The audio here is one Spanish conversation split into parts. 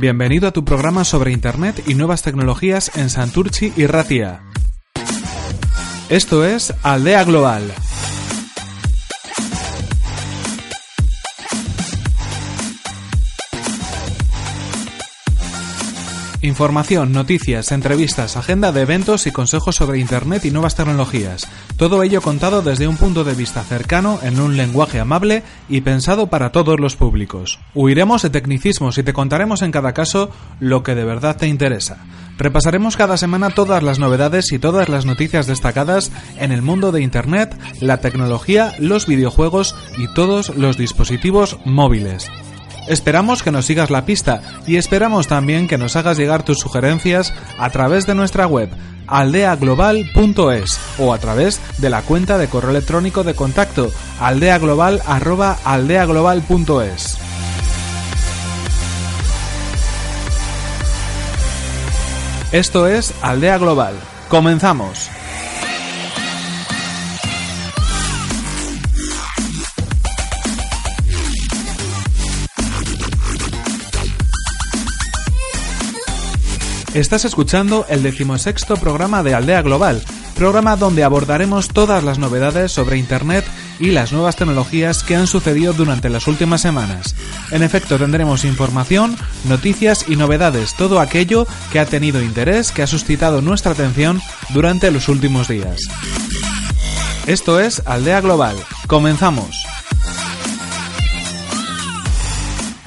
Bienvenido a tu programa sobre Internet y nuevas tecnologías en Santurci y Ratia. Esto es Aldea Global. Información, noticias, entrevistas, agenda de eventos y consejos sobre Internet y nuevas tecnologías. Todo ello contado desde un punto de vista cercano, en un lenguaje amable y pensado para todos los públicos. Huiremos de tecnicismos y te contaremos en cada caso lo que de verdad te interesa. Repasaremos cada semana todas las novedades y todas las noticias destacadas en el mundo de Internet, la tecnología, los videojuegos y todos los dispositivos móviles. Esperamos que nos sigas la pista y esperamos también que nos hagas llegar tus sugerencias a través de nuestra web aldeaglobal.es o a través de la cuenta de correo electrónico de contacto aldeaglobal@aldeaglobal.es. Esto es Aldea Global. Comenzamos. Estás escuchando el decimosexto programa de Aldea Global, programa donde abordaremos todas las novedades sobre Internet y las nuevas tecnologías que han sucedido durante las últimas semanas. En efecto, tendremos información, noticias y novedades, todo aquello que ha tenido interés, que ha suscitado nuestra atención durante los últimos días. Esto es Aldea Global. Comenzamos.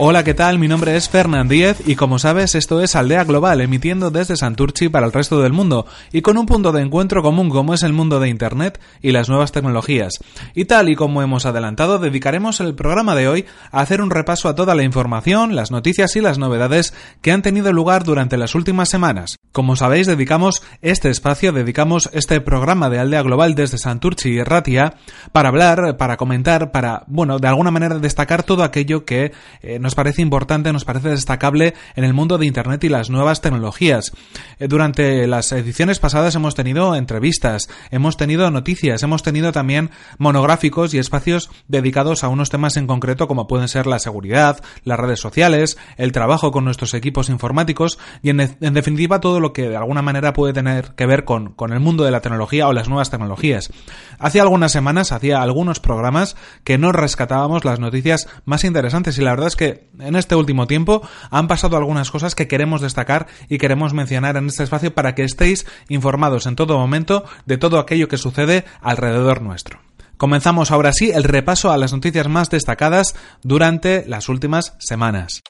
Hola, ¿qué tal? Mi nombre es Fernand Díez y como sabes esto es Aldea Global, emitiendo desde Santurchi para el resto del mundo y con un punto de encuentro común como es el mundo de Internet y las nuevas tecnologías. Y tal y como hemos adelantado, dedicaremos el programa de hoy a hacer un repaso a toda la información, las noticias y las novedades que han tenido lugar durante las últimas semanas. Como sabéis, dedicamos este espacio, dedicamos este programa de Aldea Global desde Santurchi y Ratia para hablar, para comentar, para, bueno, de alguna manera destacar todo aquello que eh, nos parece importante, nos parece destacable en el mundo de Internet y las nuevas tecnologías. Eh, durante las ediciones pasadas hemos tenido entrevistas, hemos tenido noticias, hemos tenido también monográficos y espacios dedicados a unos temas en concreto como pueden ser la seguridad, las redes sociales, el trabajo con nuestros equipos informáticos y en, en definitiva todo lo que de alguna manera puede tener que ver con, con el mundo de la tecnología o las nuevas tecnologías. Hace algunas semanas hacía algunos programas que no rescatábamos las noticias más interesantes y la verdad es que en este último tiempo han pasado algunas cosas que queremos destacar y queremos mencionar en este espacio para que estéis informados en todo momento de todo aquello que sucede alrededor nuestro. Comenzamos ahora sí el repaso a las noticias más destacadas durante las últimas semanas.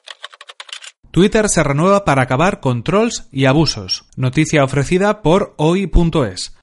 Twitter se renueva para acabar con trolls y abusos. Noticia ofrecida por hoy.es.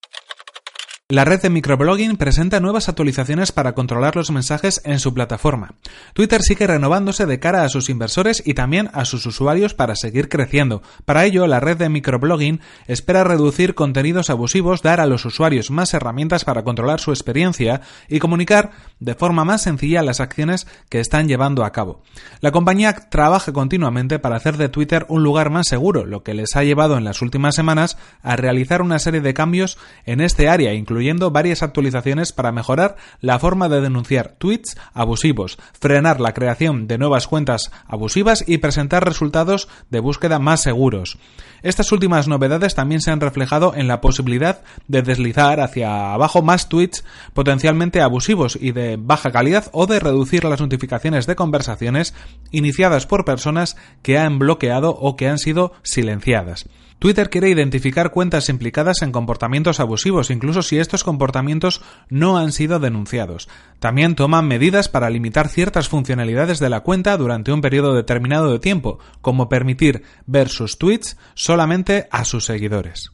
La red de microblogging presenta nuevas actualizaciones para controlar los mensajes en su plataforma. Twitter sigue renovándose de cara a sus inversores y también a sus usuarios para seguir creciendo. Para ello, la red de microblogging espera reducir contenidos abusivos, dar a los usuarios más herramientas para controlar su experiencia y comunicar de forma más sencilla las acciones que están llevando a cabo. La compañía trabaja continuamente para hacer de Twitter un lugar más seguro, lo que les ha llevado en las últimas semanas a realizar una serie de cambios en este área, incluyendo varias actualizaciones para mejorar la forma de denunciar tweets abusivos, frenar la creación de nuevas cuentas abusivas y presentar resultados de búsqueda más seguros. Estas últimas novedades también se han reflejado en la posibilidad de deslizar hacia abajo más tweets potencialmente abusivos y de baja calidad o de reducir las notificaciones de conversaciones iniciadas por personas que han bloqueado o que han sido silenciadas. Twitter quiere identificar cuentas implicadas en comportamientos abusivos, incluso si estos comportamientos no han sido denunciados. También toman medidas para limitar ciertas funcionalidades de la cuenta durante un periodo determinado de tiempo, como permitir ver sus tweets solamente a sus seguidores.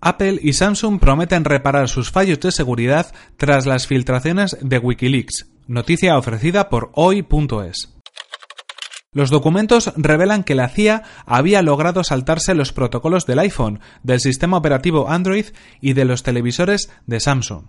Apple y Samsung prometen reparar sus fallos de seguridad tras las filtraciones de Wikileaks. Noticia ofrecida por hoy.es. Los documentos revelan que la CIA había logrado saltarse los protocolos del iPhone, del sistema operativo Android y de los televisores de Samsung.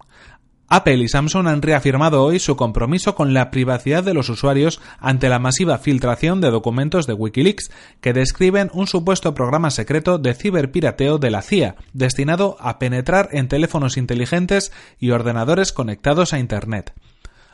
Apple y Samsung han reafirmado hoy su compromiso con la privacidad de los usuarios ante la masiva filtración de documentos de Wikileaks que describen un supuesto programa secreto de ciberpirateo de la CIA destinado a penetrar en teléfonos inteligentes y ordenadores conectados a Internet.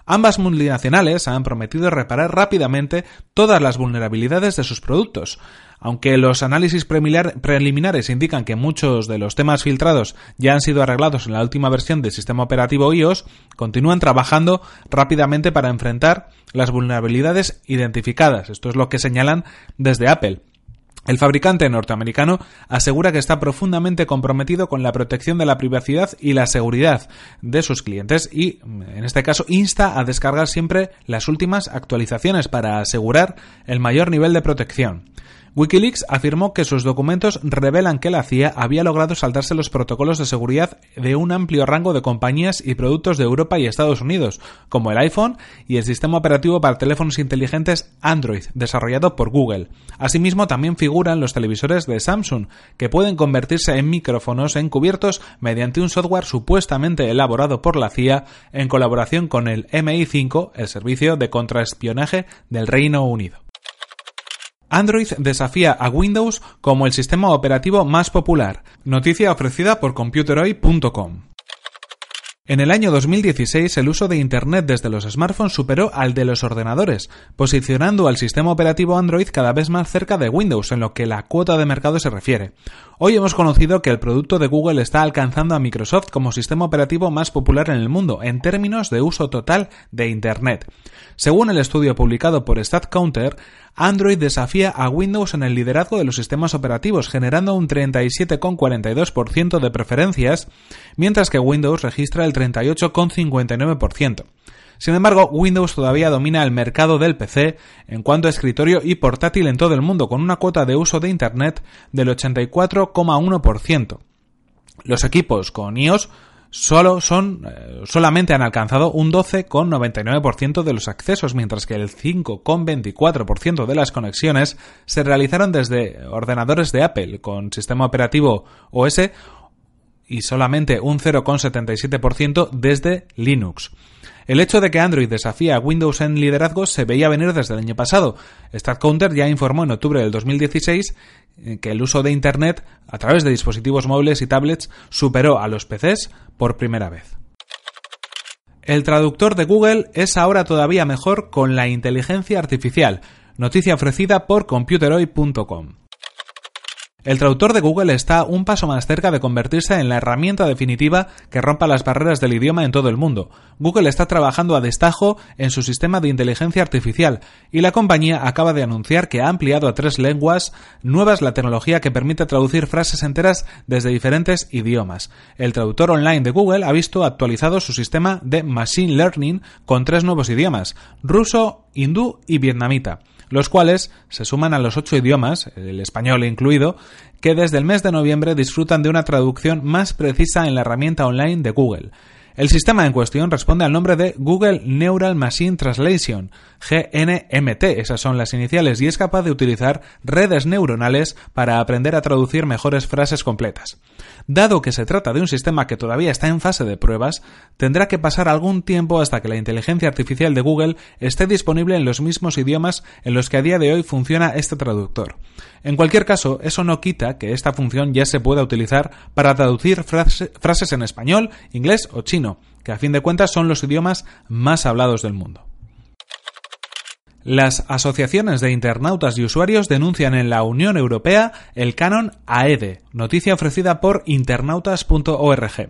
Ambas multinacionales han prometido reparar rápidamente todas las vulnerabilidades de sus productos. Aunque los análisis preliminares indican que muchos de los temas filtrados ya han sido arreglados en la última versión del sistema operativo iOS, continúan trabajando rápidamente para enfrentar las vulnerabilidades identificadas. Esto es lo que señalan desde Apple. El fabricante norteamericano asegura que está profundamente comprometido con la protección de la privacidad y la seguridad de sus clientes y, en este caso, insta a descargar siempre las últimas actualizaciones para asegurar el mayor nivel de protección. Wikileaks afirmó que sus documentos revelan que la CIA había logrado saltarse los protocolos de seguridad de un amplio rango de compañías y productos de Europa y Estados Unidos, como el iPhone y el sistema operativo para teléfonos inteligentes Android, desarrollado por Google. Asimismo, también figuran los televisores de Samsung, que pueden convertirse en micrófonos encubiertos mediante un software supuestamente elaborado por la CIA en colaboración con el MI5, el servicio de contraespionaje del Reino Unido. Android desafía a Windows como el sistema operativo más popular. Noticia ofrecida por computeroy.com. En el año 2016 el uso de Internet desde los smartphones superó al de los ordenadores, posicionando al sistema operativo Android cada vez más cerca de Windows en lo que la cuota de mercado se refiere. Hoy hemos conocido que el producto de Google está alcanzando a Microsoft como sistema operativo más popular en el mundo en términos de uso total de Internet. Según el estudio publicado por StatCounter, Android desafía a Windows en el liderazgo de los sistemas operativos, generando un 37,42% de preferencias, mientras que Windows registra el 38,59%. Sin embargo, Windows todavía domina el mercado del PC en cuanto a escritorio y portátil en todo el mundo, con una cuota de uso de Internet del 84,1%. Los equipos con iOS solo son, eh, solamente han alcanzado un 12,99% de los accesos, mientras que el 5,24% de las conexiones se realizaron desde ordenadores de Apple con sistema operativo OS y solamente un 0,77% desde Linux. El hecho de que Android desafía a Windows en liderazgo se veía venir desde el año pasado. StatCounter ya informó en octubre del 2016 eh, que el uso de Internet a través de dispositivos móviles y tablets superó a los PCs por primera vez. El traductor de Google es ahora todavía mejor con la inteligencia artificial, noticia ofrecida por computeroy.com. El traductor de Google está un paso más cerca de convertirse en la herramienta definitiva que rompa las barreras del idioma en todo el mundo. Google está trabajando a destajo en su sistema de inteligencia artificial y la compañía acaba de anunciar que ha ampliado a tres lenguas nuevas la tecnología que permite traducir frases enteras desde diferentes idiomas. El traductor online de Google ha visto actualizado su sistema de Machine Learning con tres nuevos idiomas, ruso, hindú y vietnamita los cuales se suman a los ocho idiomas, el español incluido, que desde el mes de noviembre disfrutan de una traducción más precisa en la herramienta online de Google. El sistema en cuestión responde al nombre de Google Neural Machine Translation, GNMT, esas son las iniciales, y es capaz de utilizar redes neuronales para aprender a traducir mejores frases completas. Dado que se trata de un sistema que todavía está en fase de pruebas, tendrá que pasar algún tiempo hasta que la inteligencia artificial de Google esté disponible en los mismos idiomas en los que a día de hoy funciona este traductor. En cualquier caso, eso no quita que esta función ya se pueda utilizar para traducir frases en español, inglés o chino, que a fin de cuentas son los idiomas más hablados del mundo. Las asociaciones de internautas y usuarios denuncian en la Unión Europea el canon AEDE, noticia ofrecida por internautas.org.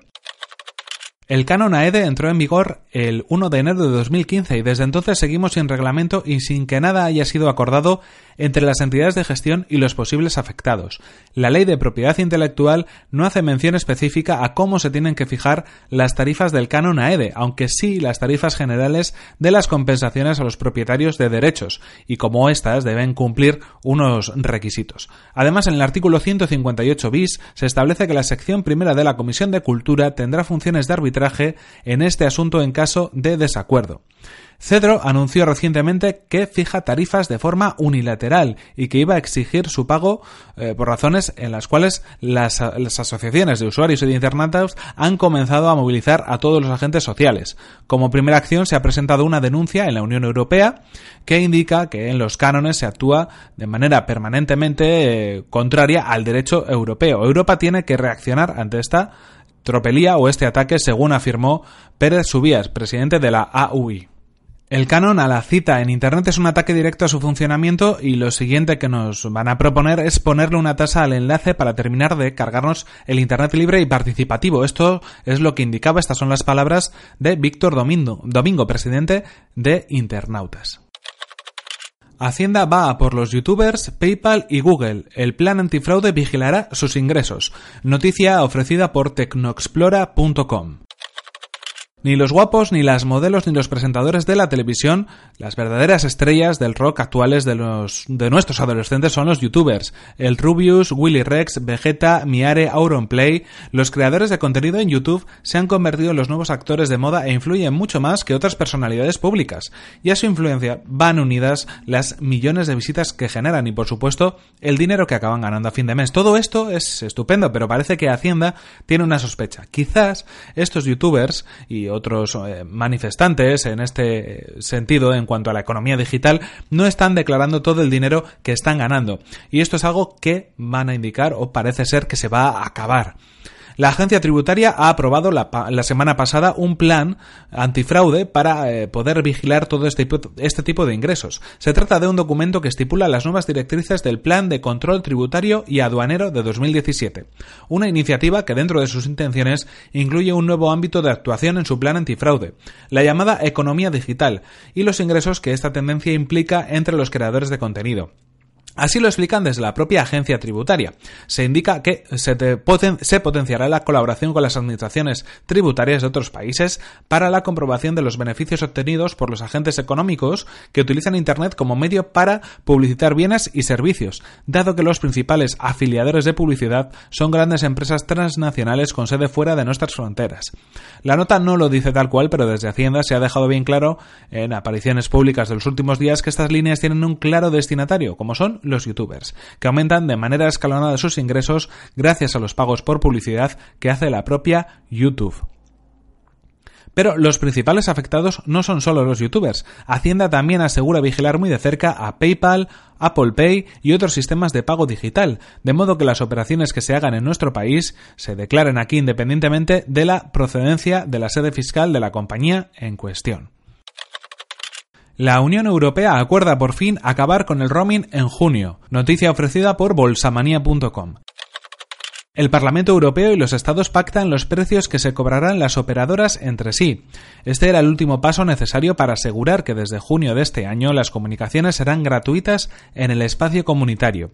El canon AEDE entró en vigor el 1 de enero de 2015 y desde entonces seguimos sin reglamento y sin que nada haya sido acordado entre las entidades de gestión y los posibles afectados. La ley de propiedad intelectual no hace mención específica a cómo se tienen que fijar las tarifas del canon AEDE, aunque sí las tarifas generales de las compensaciones a los propietarios de derechos, y como éstas deben cumplir unos requisitos. Además, en el artículo 158 bis se establece que la sección primera de la Comisión de Cultura tendrá funciones de arbitraje en este asunto en caso de desacuerdo. Cedro anunció recientemente que fija tarifas de forma unilateral y que iba a exigir su pago eh, por razones en las cuales las, asociaciones de usuarios y de internautas han comenzado a movilizar a todos los agentes sociales. Como primera acción se ha presentado una denuncia en la Unión Europea que indica que en los cánones se actúa de manera permanentemente eh, contraria al derecho europeo. Europa tiene que reaccionar ante esta tropelía o este ataque, según afirmó Pérez Subías, presidente de la AUI. El canon a la cita en Internet es un ataque directo a su funcionamiento y lo siguiente que nos van a proponer es ponerle una tasa al enlace para terminar de cargarnos el Internet libre y participativo. Esto es lo que indicaba, estas son las palabras de Víctor Domingo, Domingo presidente de Internautas. Hacienda va a por los youtubers, PayPal y Google. El plan antifraude vigilará sus ingresos. Noticia ofrecida por tecnoexplora.com. Ni los guapos, ni las modelos, ni los presentadores de la televisión, las verdaderas estrellas del rock actuales de, los, de nuestros adolescentes son los youtubers. El Rubius, Willy Rex, Vegeta, Miare, Auronplay, los creadores de contenido en YouTube se han convertido en los nuevos actores de moda e influyen mucho más que otras personalidades públicas. Y a su influencia van unidas las millones de visitas que generan y, por supuesto, el dinero que acaban ganando a fin de mes. Todo esto es estupendo, pero parece que Hacienda tiene una sospecha. Quizás estos youtubers y otros eh, manifestantes en este sentido en cuanto a la economía digital no están declarando todo el dinero que están ganando. Y esto es algo que van a indicar o parece ser que se va a acabar. La agencia tributaria ha aprobado la, semana pasada un plan antifraude para eh, poder vigilar todo este, este, tipo de ingresos. Se trata de un documento que estipula las nuevas directrices del Plan de Control Tributario y Aduanero de 2017. Una iniciativa que dentro de sus intenciones incluye un nuevo ámbito de actuación en su plan antifraude, la llamada economía digital, y los ingresos que esta tendencia implica entre los creadores de contenido. Así lo explican desde la propia agencia tributaria. Se indica que se, potenciará la colaboración con las administraciones tributarias de otros países para la comprobación de los beneficios obtenidos por los agentes económicos que utilizan Internet como medio para publicitar bienes y servicios, dado que los principales afiliadores de publicidad son grandes empresas transnacionales con sede fuera de nuestras fronteras. La nota no lo dice tal cual, pero desde Hacienda se ha dejado bien claro en apariciones públicas de los últimos días que estas líneas tienen un claro destinatario, como son los youtubers, que aumentan de manera escalonada sus ingresos gracias a los pagos por publicidad que hace la propia YouTube. Pero los principales afectados no son solo los youtubers. Hacienda también asegura vigilar muy de cerca a PayPal, Apple Pay y otros sistemas de pago digital, de modo que las operaciones que se hagan en nuestro país se declaren aquí independientemente de la procedencia de la sede fiscal de la compañía en cuestión. La Unión Europea acuerda por fin acabar con el roaming en junio, noticia ofrecida por bolsamanía.com. El Parlamento Europeo y los Estados pactan los precios que se cobrarán las operadoras entre sí. Este era el último paso necesario para asegurar que desde junio de este año las comunicaciones serán gratuitas en el espacio comunitario.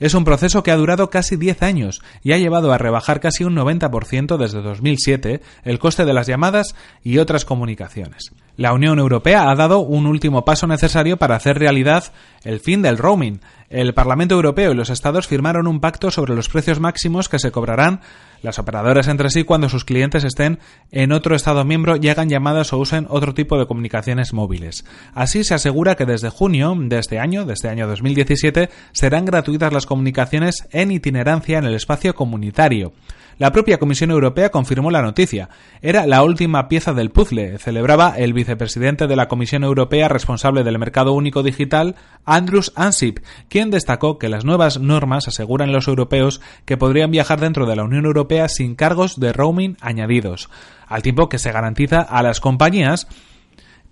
Es un proceso que ha durado casi 10 años y ha llevado a rebajar casi un 90% desde 2007 el coste de las llamadas y otras comunicaciones. La Unión Europea ha dado un último paso necesario para hacer realidad el fin del roaming. El Parlamento Europeo y los Estados firmaron un pacto sobre los precios máximos que se cobrarán las operadoras entre sí cuando sus clientes estén en otro Estado miembro y hagan llamadas o usen otro tipo de comunicaciones móviles. Así se asegura que desde junio de este año, de este año 2017, serán gratuitas las comunicaciones en itinerancia en el espacio comunitario. La propia Comisión Europea confirmó la noticia. Era la última pieza del puzzle, celebraba el vicepresidente de la Comisión Europea responsable del mercado único digital, Andrus Ansip, quien destacó que las nuevas normas aseguran a los europeos que podrían viajar dentro de la Unión Europea sin cargos de roaming añadidos, al tiempo que se garantiza a las compañías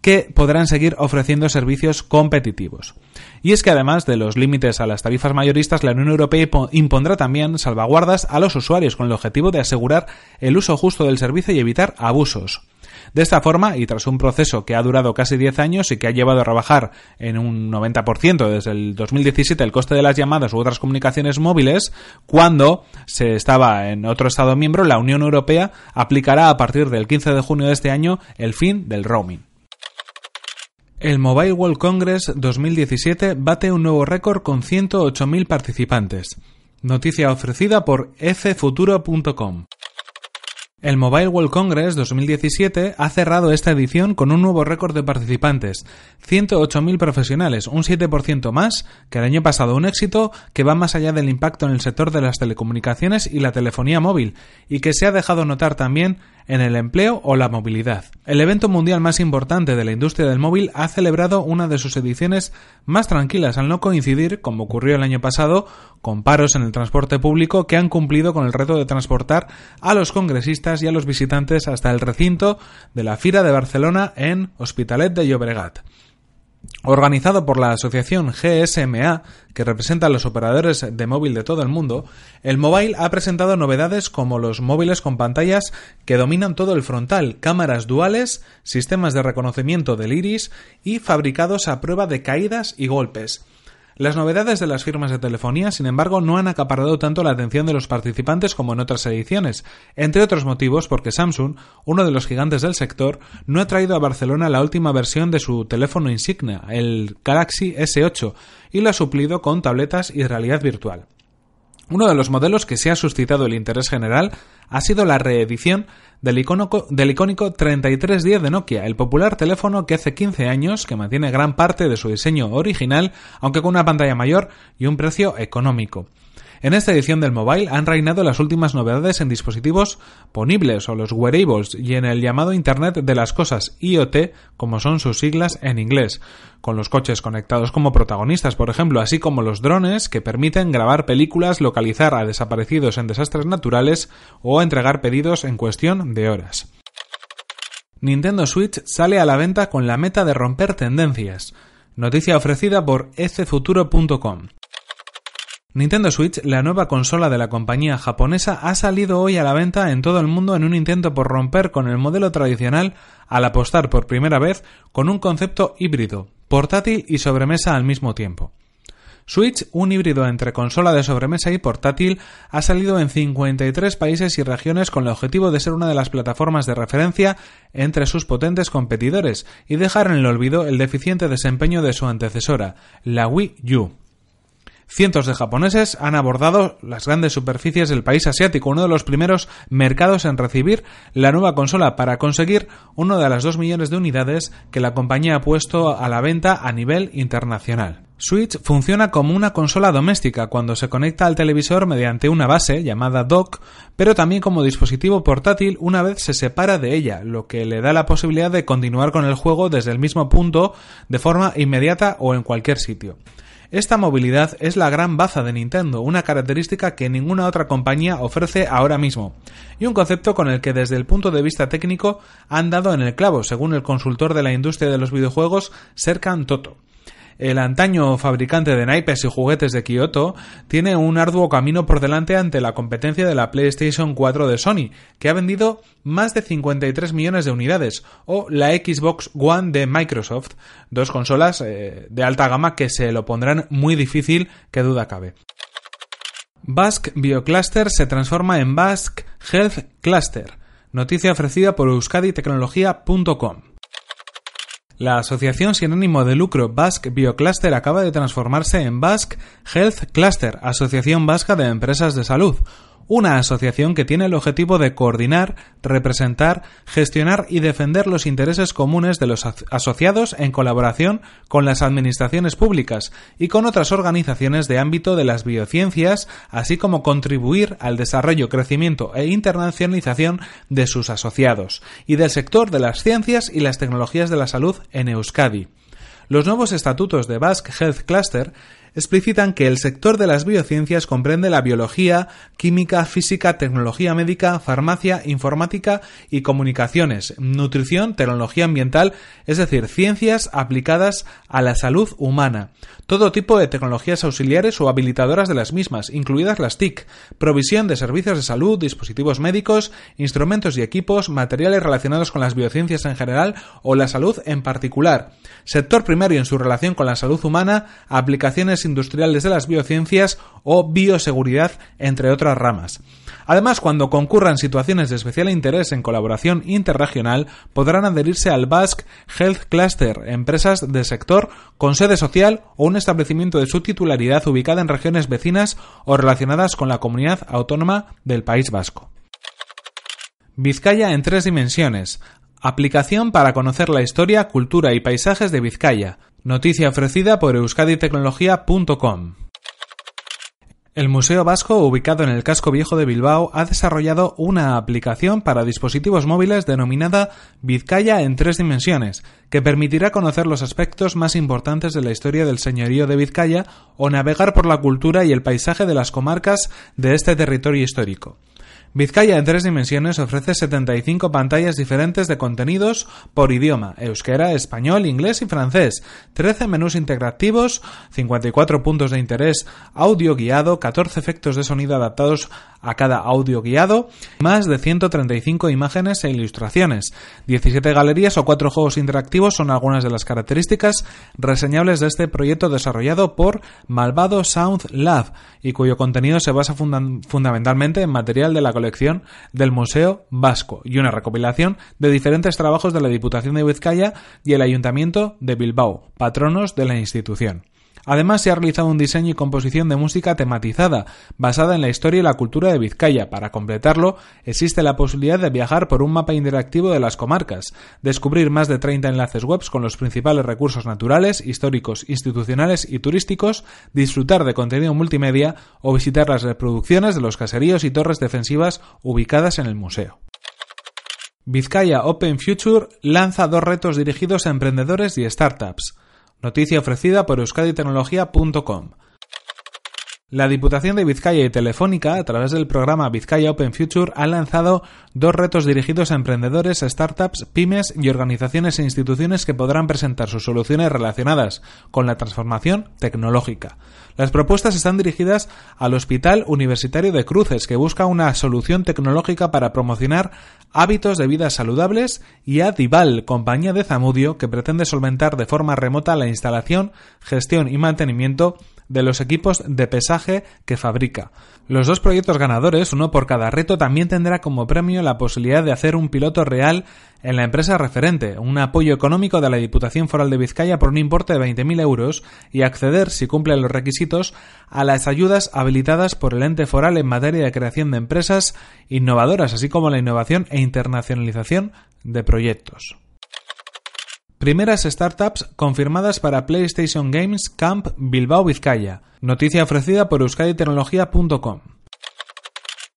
que podrán seguir ofreciendo servicios competitivos. Y es que además de los límites a las tarifas mayoristas, la Unión Europea impondrá también salvaguardas a los usuarios con el objetivo de asegurar el uso justo del servicio y evitar abusos. De esta forma, y tras un proceso que ha durado casi 10 años y que ha llevado a rebajar en un 90% desde el 2017 el coste de las llamadas u otras comunicaciones móviles, cuando se estaba en otro Estado miembro, la Unión Europea aplicará a partir del 15 de junio de este año el fin del roaming. El Mobile World Congress 2017 bate un nuevo récord con 108.000 participantes. Noticia ofrecida por fcfuturo.com. El Mobile World Congress 2017 ha cerrado esta edición con un nuevo récord de participantes, 108.000 profesionales, un 7% más que el año pasado, un éxito que va más allá del impacto en el sector de las telecomunicaciones y la telefonía móvil, y que se ha dejado notar también en el empleo o la movilidad. El evento mundial más importante de la industria del móvil ha celebrado una de sus ediciones más tranquilas al no coincidir, como ocurrió el año pasado, con paros en el transporte público que han cumplido con el reto de transportar a los congresistas y a los visitantes hasta el recinto de la Fira de Barcelona en Hospitalet de Llobregat. Organizado por la asociación GSMA, que representa a los operadores de móvil de todo el mundo, el Mobile ha presentado novedades como los móviles con pantallas que dominan todo el frontal, cámaras duales, sistemas de reconocimiento del iris y fabricados a prueba de caídas y golpes. Las novedades de las firmas de telefonía, sin embargo, no han acaparado tanto la atención de los participantes como en otras ediciones, entre otros motivos porque Samsung, uno de los gigantes del sector, no ha traído a Barcelona la última versión de su teléfono insignia, el Galaxy S8, y lo ha suplido con tabletas y realidad virtual. Uno de los modelos que se ha suscitado el interés general ha sido la reedición del, icónico 3310 de Nokia, el popular teléfono que hace 15 años que mantiene gran parte de su diseño original, aunque con una pantalla mayor y un precio económico. En esta edición del mobile han reinado las últimas novedades en dispositivos ponibles o los wearables y en el llamado Internet de las Cosas IoT, como son sus siglas en inglés, con los coches conectados como protagonistas, por ejemplo, así como los drones que permiten grabar películas, localizar a desaparecidos en desastres naturales o entregar pedidos en cuestión de horas. Nintendo Switch sale a la venta con la meta de romper tendencias. Noticia ofrecida por ecfuturo.com. Nintendo Switch, la nueva consola de la compañía japonesa, ha salido hoy a la venta en todo el mundo en un intento por romper con el modelo tradicional al apostar por primera vez con un concepto híbrido, portátil y sobremesa al mismo tiempo. Switch, un híbrido entre consola de sobremesa y portátil, ha salido en 53 países y regiones con el objetivo de ser una de las plataformas de referencia entre sus potentes competidores y dejar en el olvido el deficiente desempeño de su antecesora, la Wii U. Cientos de japoneses han abordado las grandes superficies del país asiático, uno de los primeros mercados en recibir la nueva consola para conseguir uno de las dos millones de unidades que la compañía ha puesto a la venta a nivel internacional. Switch funciona como una consola doméstica cuando se conecta al televisor mediante una base llamada dock, pero también como dispositivo portátil una vez se separa de ella, lo que le da la posibilidad de continuar con el juego desde el mismo punto de forma inmediata o en cualquier sitio. Esta movilidad es la gran baza de Nintendo, una característica que ninguna otra compañía ofrece ahora mismo, y un concepto con el que desde el punto de vista técnico han dado en el clavo, según el consultor de la industria de los videojuegos Serkan Toto el antaño fabricante de naipes y juguetes de Kyoto tiene un arduo camino por delante ante la competencia de la PlayStation 4 de Sony, que ha vendido más de 53 millones de unidades, o la Xbox One de Microsoft, dos consolas eh, de alta gama que se lo pondrán muy difícil, que duda cabe. Basque Biocluster se transforma en Basque Health Cluster. Noticia ofrecida por euskaditecnología.com. La asociación sin ánimo de lucro Basque Biocluster acaba de transformarse en Basque Health Cluster, Asociación Vasca de Empresas de Salud, una asociación que tiene el objetivo de coordinar, representar, gestionar y defender los intereses comunes de los asociados en colaboración con las administraciones públicas y con otras organizaciones de ámbito de las biociencias, así como contribuir al desarrollo, crecimiento e internacionalización de sus asociados y del sector de las ciencias y las tecnologías de la salud en Euskadi. Los nuevos estatutos de Basque Health Cluster explicitan que el sector de las biociencias comprende la biología, química, física, tecnología médica, farmacia, informática y comunicaciones, nutrición, tecnología ambiental, es decir, ciencias aplicadas a la salud humana, todo tipo de tecnologías auxiliares o habilitadoras de las mismas, incluidas las TIC, provisión de servicios de salud, dispositivos médicos, instrumentos y equipos, materiales relacionados con las biociencias en general o la salud en particular, sector primario en su relación con la salud humana, aplicaciones industriales de las biociencias o bioseguridad, entre otras ramas. Además, cuando concurran situaciones de especial interés en colaboración interregional, podrán adherirse al Basque Health Cluster, empresas del sector con sede social o un establecimiento de su titularidad ubicada en regiones vecinas o relacionadas con la comunidad autónoma del País Vasco. Vizcaya en tres dimensiones. Aplicación para conocer la historia, cultura y paisajes de Vizcaya. Noticia ofrecida por euskaditecnología.com. El Museo Vasco, ubicado en el casco viejo de Bilbao, ha desarrollado una aplicación para dispositivos móviles denominada Vizcaya en tres dimensiones, que permitirá conocer los aspectos más importantes de la historia del señorío de Vizcaya o navegar por la cultura y el paisaje de las comarcas de este territorio histórico. Vizcaya en tres dimensiones ofrece 75 pantallas diferentes de contenidos por idioma, euskera, español, inglés y francés, 13 menús interactivos, 54 puntos de interés audio guiado, 14 efectos de sonido adaptados a cada audio guiado, más de 135 imágenes e ilustraciones. 17 galerías o 4 juegos interactivos son algunas de las características reseñables de este proyecto desarrollado por Malvado Sound Lab y cuyo contenido se basa fundamentalmente en material de la colección del Museo Vasco y una recopilación de diferentes trabajos de la Diputación de Vizcaya y el Ayuntamiento de Bilbao, patronos de la institución. Además, se ha realizado un diseño y composición de música tematizada, basada en la historia y la cultura de Vizcaya. Para completarlo, existe la posibilidad de viajar por un mapa interactivo de las comarcas, descubrir más de 30 enlaces web con los principales recursos naturales, históricos, institucionales y turísticos, disfrutar de contenido multimedia o visitar las reproducciones de los caseríos y torres defensivas ubicadas en el museo. Vizcaya Open Future lanza dos retos dirigidos a emprendedores y startups. Noticia ofrecida por euskaditecnología.com. La Diputación de Vizcaya y Telefónica, a través del programa Vizcaya Open Future, ha lanzado dos retos dirigidos a emprendedores, startups, pymes y organizaciones e instituciones que podrán presentar sus soluciones relacionadas con la transformación tecnológica. Las propuestas están dirigidas al Hospital Universitario de Cruces, que busca una solución tecnológica para promocionar hábitos de vida saludables, y a Dival, compañía de Zamudio, que pretende solventar de forma remota la instalación, gestión y mantenimiento de los equipos de pesaje que fabrica. Los dos proyectos ganadores, uno por cada reto, también tendrá como premio la posibilidad de hacer un piloto real en la empresa referente, un apoyo económico de la Diputación Foral de Vizcaya por un importe de 20.000 euros y acceder, si cumple los requisitos, a las ayudas habilitadas por el ente foral en materia de creación de empresas innovadoras, así como la innovación e internacionalización de proyectos. Primeras startups confirmadas para PlayStation Games Camp Bilbao Vizcaya. Noticia ofrecida por euskaditecnología.com.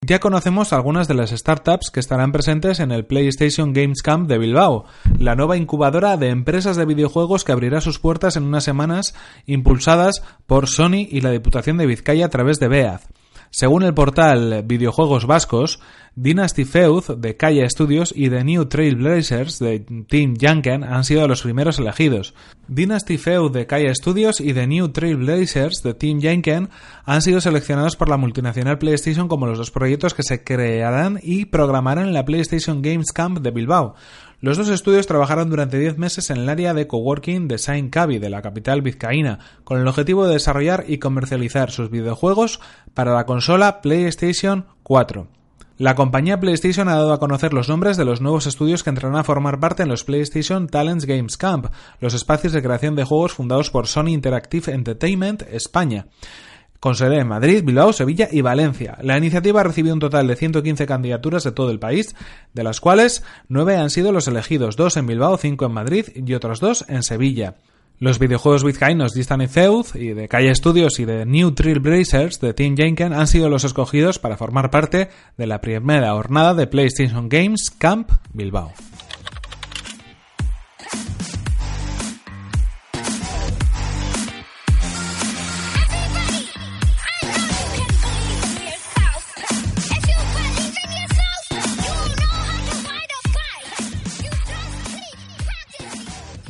Ya conocemos algunas de las startups que estarán presentes en el PlayStation Games Camp de Bilbao, la nueva incubadora de empresas de videojuegos que abrirá sus puertas en unas semanas, impulsadas por Sony y la Diputación de Vizcaya a través de BEAD. Según el portal Videojuegos Vascos, Dynasty Feud de Kaya Studios y The New Trailblazers de Team Janken han sido los primeros elegidos. Dynasty Feud de Kaya Studios y The New Trailblazers de Team Janken han sido seleccionados por la multinacional PlayStation como los dos proyectos que se crearán y programarán en la PlayStation Games Camp de Bilbao. Los dos estudios trabajaron durante 10 meses en el área de coworking de Saint Cavi de la capital vizcaína, con el objetivo de desarrollar y comercializar sus videojuegos para la consola PlayStation 4. La compañía PlayStation ha dado a conocer los nombres de los nuevos estudios que entrarán a formar parte en los PlayStation Talents Games Camp, los espacios de creación de juegos fundados por Sony Interactive Entertainment España con sede en Madrid, Bilbao, Sevilla y Valencia. La iniciativa ha recibido un total de 115 candidaturas de todo el país, de las cuales nueve han sido los elegidos, dos en Bilbao, cinco en Madrid y otros dos en Sevilla. Los videojuegos vizcaínos Distant Feud y de Calle Studios y de New Trailblazers de Team Jenken han sido los escogidos para formar parte de la primera jornada de PlayStation Games Camp Bilbao.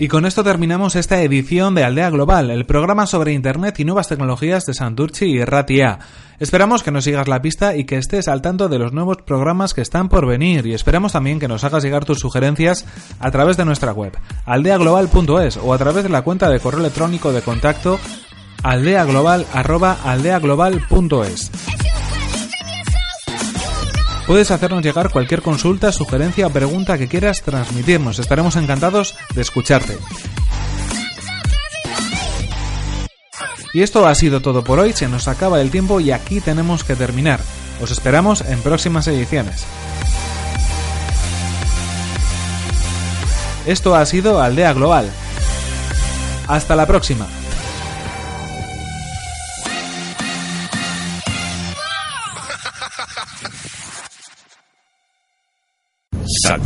Y con esto terminamos esta edición de Aldea Global, el programa sobre Internet y nuevas tecnologías de Santurchi y Ratia. Esperamos que nos sigas la pista y que estés al tanto de los nuevos programas que están por venir y esperamos también que nos hagas llegar tus sugerencias a través de nuestra web, aldeaglobal.es o a través de la cuenta de correo electrónico de contacto aldeaglobal@aldeaglobal.es. Puedes hacernos llegar cualquier consulta, sugerencia o pregunta que quieras transmitirnos. Estaremos encantados de escucharte. Y esto ha sido todo por hoy, se nos acaba el tiempo y aquí tenemos que terminar. Os esperamos en próximas ediciones. Esto ha sido Aldea Global. Hasta la próxima.